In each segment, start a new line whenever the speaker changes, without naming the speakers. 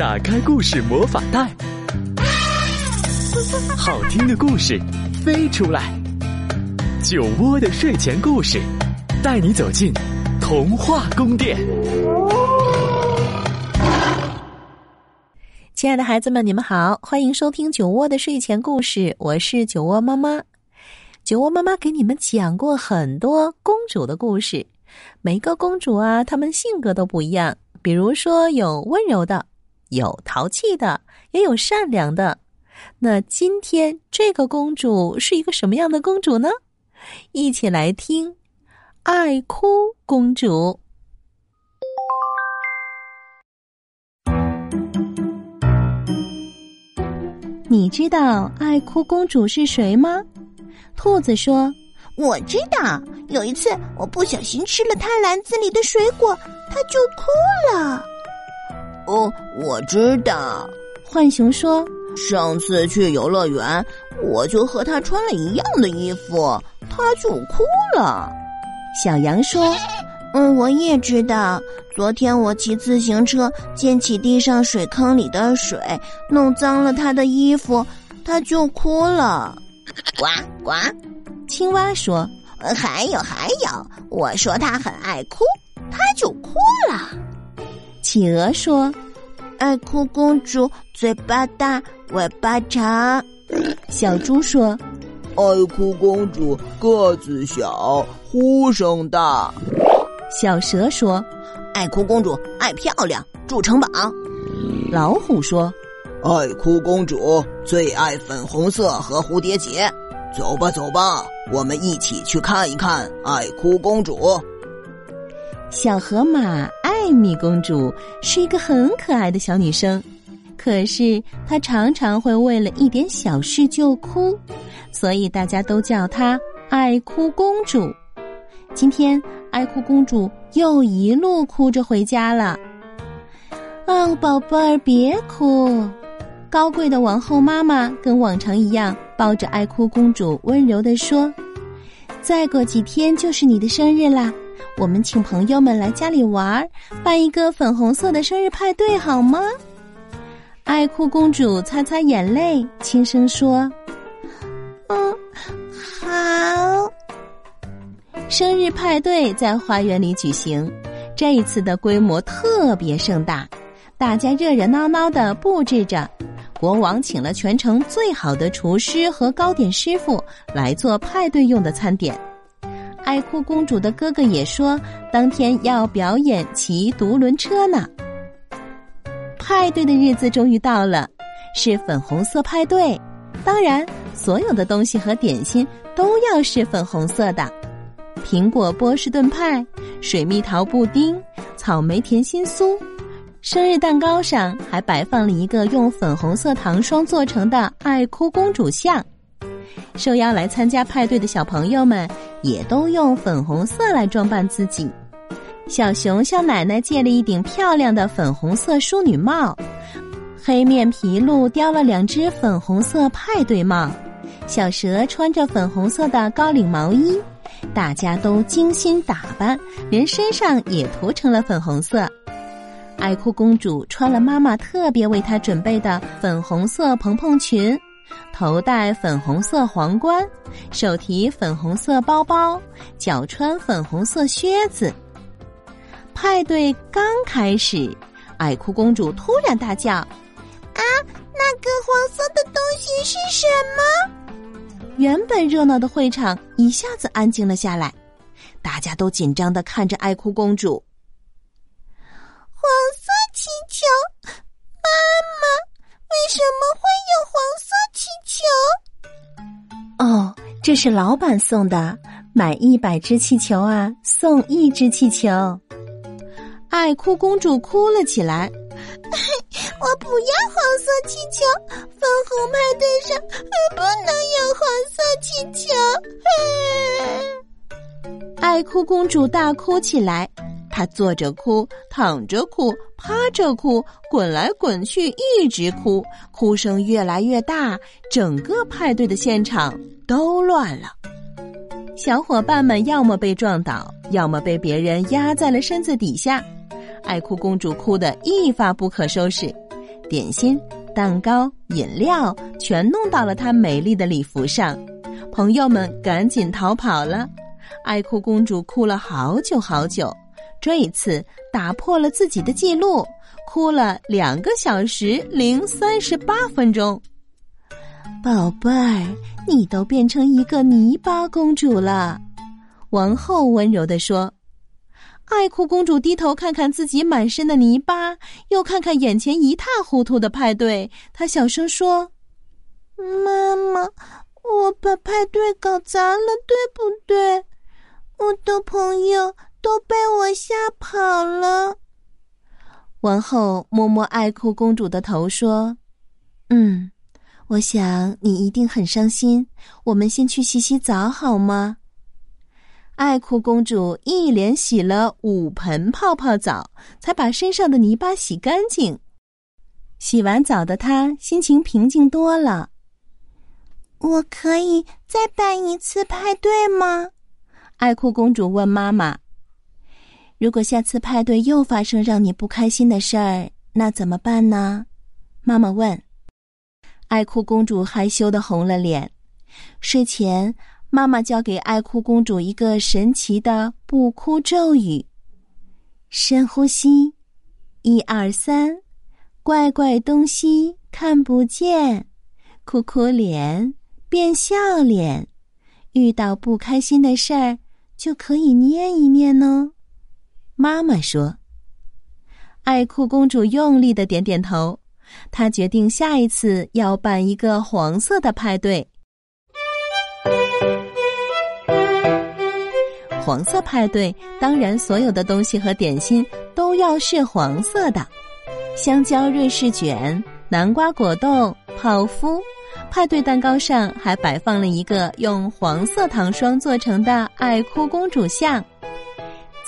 打开故事魔法袋，好听的故事飞出来。酒窝的睡前故事，带你走进童话宫殿。
亲爱的孩子们，你们好，欢迎收听酒窝的睡前故事，我是酒窝妈妈。酒窝妈妈给你们讲过很多公主的故事，每个公主啊，她们性格都不一样。比如说，有温柔的，有淘气的，也有善良的。那今天这个公主是一个什么样的公主呢？一起来听《爱哭公主》。你知道爱哭公主是谁吗？兔子说：“
我知道，有一次我不小心吃了它篮子里的水果，它就哭了。”
哦，我知道。
浣熊说：“
上次去游乐园，我就和他穿了一样的衣服，他就哭了。”
小羊说：“
嗯，我也知道。昨天我骑自行车溅起地上水坑里的水，弄脏了他的衣服，他就哭了。”
呱呱，
青蛙说：“
还有还有，我说他很爱哭，他就哭了。”
企鹅说：“
爱哭公主嘴巴大，尾巴长。”
小猪说：“
爱哭公主个子小，呼声大。”
小蛇说：“
爱哭公主爱漂亮，住城堡。”
老虎说。
爱哭公主最爱粉红色和蝴蝶结，走吧走吧，我们一起去看一看爱哭公主。
小河马艾米公主是一个很可爱的小女生，可是她常常会为了一点小事就哭，所以大家都叫她爱哭公主。今天爱哭公主又一路哭着回家了。哦，宝贝儿，别哭。高贵的王后妈妈跟往常一样抱着爱哭公主，温柔地说：“再过几天就是你的生日啦，我们请朋友们来家里玩，办一个粉红色的生日派对，好吗？”爱哭公主擦擦眼泪，轻声说：“
嗯，好。”
生日派对在花园里举行，这一次的规模特别盛大，大家热热闹闹的布置着。国王请了全城最好的厨师和糕点师傅来做派对用的餐点。爱哭公主的哥哥也说，当天要表演骑独轮车呢。派对的日子终于到了，是粉红色派对，当然，所有的东西和点心都要是粉红色的：苹果波士顿派、水蜜桃布丁、草莓甜心酥。生日蛋糕上还摆放了一个用粉红色糖霜做成的爱哭公主像，受邀来参加派对的小朋友们也都用粉红色来装扮自己。小熊向奶奶借了一顶漂亮的粉红色淑女帽，黑面皮鹿叼了两只粉红色派对帽，小蛇穿着粉红色的高领毛衣，大家都精心打扮，连身上也涂成了粉红色。爱哭公主穿了妈妈特别为她准备的粉红色蓬蓬裙，头戴粉红色皇冠，手提粉红色包包，脚穿粉红色靴子。派对刚开始，爱哭公主突然大叫：“啊，
那个黄色的东西是什么？”
原本热闹的会场一下子安静了下来，大家都紧张的看着爱哭公主。
黄色气球，妈妈，为什么会有黄色气
球？哦，这是老板送的，买一百只气球啊，送一只气球。爱哭公主哭了起来，
我不要黄色气球，粉红派对上不能有黄色气
球。爱哭公主大哭起来。他坐着哭，躺着哭，趴着哭，滚来滚去，一直哭，哭声越来越大，整个派对的现场都乱了。小伙伴们要么被撞倒，要么被别人压在了身子底下。爱哭公主哭得一发不可收拾，点心、蛋糕、饮料全弄到了她美丽的礼服上。朋友们赶紧逃跑了，爱哭公主哭了好久好久，这一次打破了自己的记录，哭了两个小时零三十八分钟。宝贝儿，你都变成一个泥巴公主了，王后温柔地说。爱哭公主低头看看自己满身的泥巴，又看看眼前一塌糊涂的派对，她小声说：“
妈妈，我把派对搞砸了，对不对？我的朋友都被我吓跑了。”
王后摸摸爱哭公主的头说：“嗯，我想你一定很伤心。我们先去洗洗澡好吗？”爱哭公主一连洗了五盆泡泡澡，才把身上的泥巴洗干净。洗完澡的她心情平静多了。
我可以再办一次派对吗？
爱哭公主问妈妈。如果下次派对又发生让你不开心的事儿，那怎么办呢？妈妈问。爱哭公主害羞的红了脸。睡前。妈妈教给爱哭公主一个神奇的不哭咒语：深呼吸，一二三，怪怪东西看不见，哭哭脸变笑脸，遇到不开心的事儿就可以念一念哦。妈妈说：“爱哭公主用力的点点头，她决定下一次要办一个黄色的派对。”黄色派对，当然所有的东西和点心都要是黄色的。香蕉瑞士卷、南瓜果冻、泡芙，派对蛋糕上还摆放了一个用黄色糖霜做成的爱哭公主像。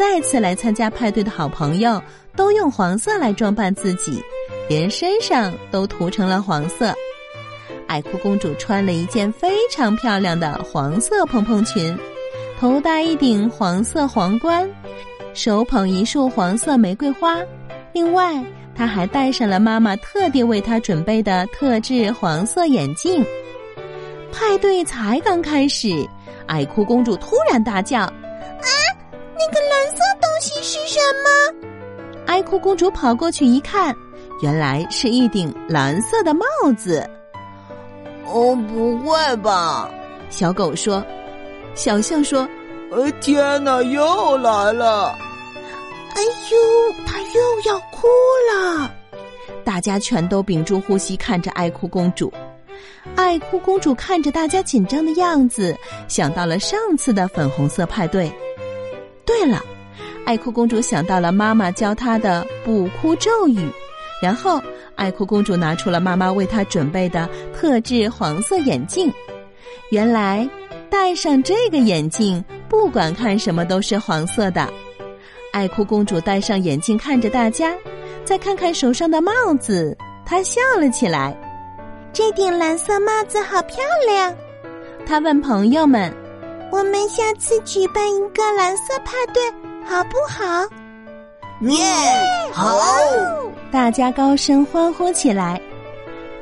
再次来参加派对的好朋友都用黄色来装扮自己，连身上都涂成了黄色。爱哭公主穿了一件非常漂亮的黄色蓬蓬裙。头戴一顶黄色皇冠，手捧一束黄色玫瑰花，另外她还戴上了妈妈特地为她准备的特制黄色眼镜。派对才刚开始，爱哭公主突然大叫：“，
那个蓝色东西是什么？”
爱哭公主跑过去一看，原来是一顶蓝色的帽子。
哦，不会吧？
小狗说。小象说：“
呃，天哪，又来了！
哎呦，他又要哭了！”
大家全都屏住呼吸，看着爱哭公主。爱哭公主看着大家紧张的样子，想到了上次的粉红色派对。对了，爱哭公主想到了妈妈教她的不哭咒语，然后爱哭公主拿出了妈妈为她准备的特制黄色眼镜。原来。戴上这个眼镜，不管看什么都是黄色的。爱哭公主戴上眼镜，看着大家，再看看手上的帽子，她笑了起来。
这顶蓝色帽子好漂亮。
她问朋友们：“
我们下次举办一个蓝色派对，好不好？”
耶，好！
大家高声欢呼起来。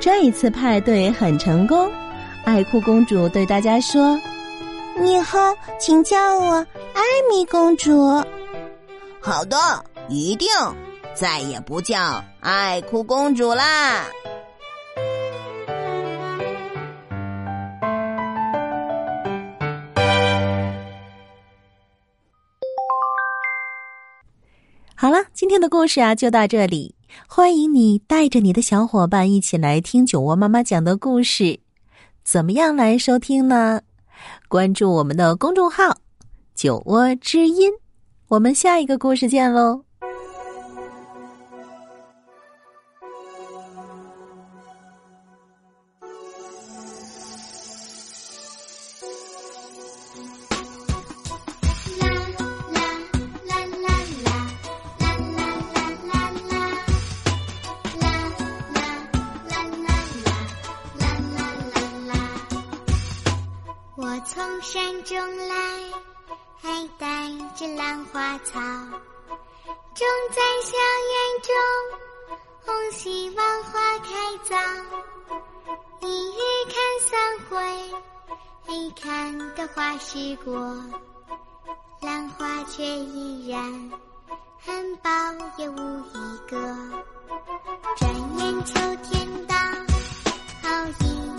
这一次派对很成功。爱哭公主对大家说。
以后请叫我艾米公主。
好的，一定，再也不叫爱哭公主啦。
好了，今天的故事啊就到这里。欢迎你带着你的小伙伴一起来听酒窝妈妈讲的故事。怎么样来收听呢？关注我们的公众号“酒窝之音”，我们下一个故事见喽。
只兰花草，种在小园中，红希望花开早，一日看三回，看的花时过，兰花却依然，苞也无一个，转眼秋天到，好一。